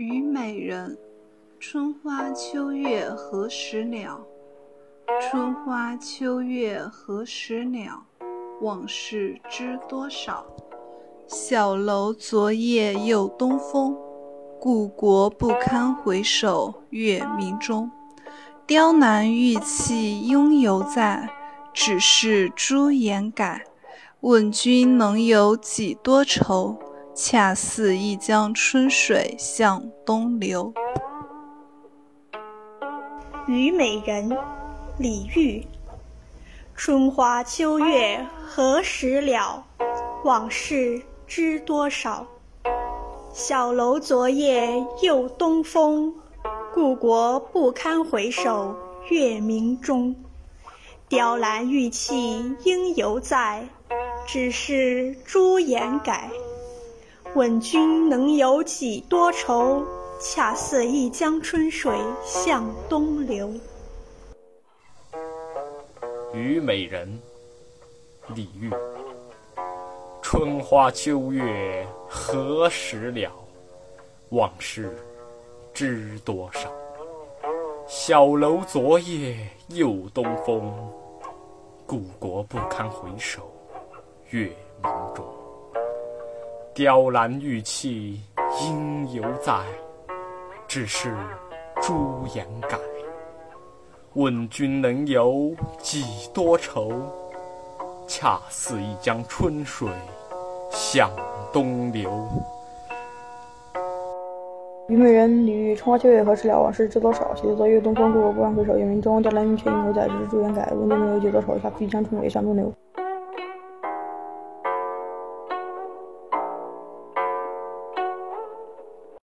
虞美人，春花秋月何时了？春花秋月何时了？往事知多少？小楼昨夜又东风，故国不堪回首月明中。雕栏玉砌应犹在，只是朱颜改。问君能有几多愁？恰似一江春水向东流。虞美人，李煜。春花秋月何时了？往事知多少？小楼昨夜又东风，故国不堪回首月明中。雕栏玉砌应犹在，只是朱颜改。问君能有几多愁？恰似一江春水向东流。虞美人，李煜。春花秋月何时了？往事知多少？小楼昨夜又东风，故国不堪回首月。雕栏玉砌应犹在，只是朱颜改。问君能有几多愁？恰似一江春水向东流。虞美人，李煜。春花秋月何时了？往事知多少？小楼昨夜东风，故国不堪回首月明中。雕栏玉砌应犹在，只是朱颜改。问君能有几多愁？恰似一江春水向东流。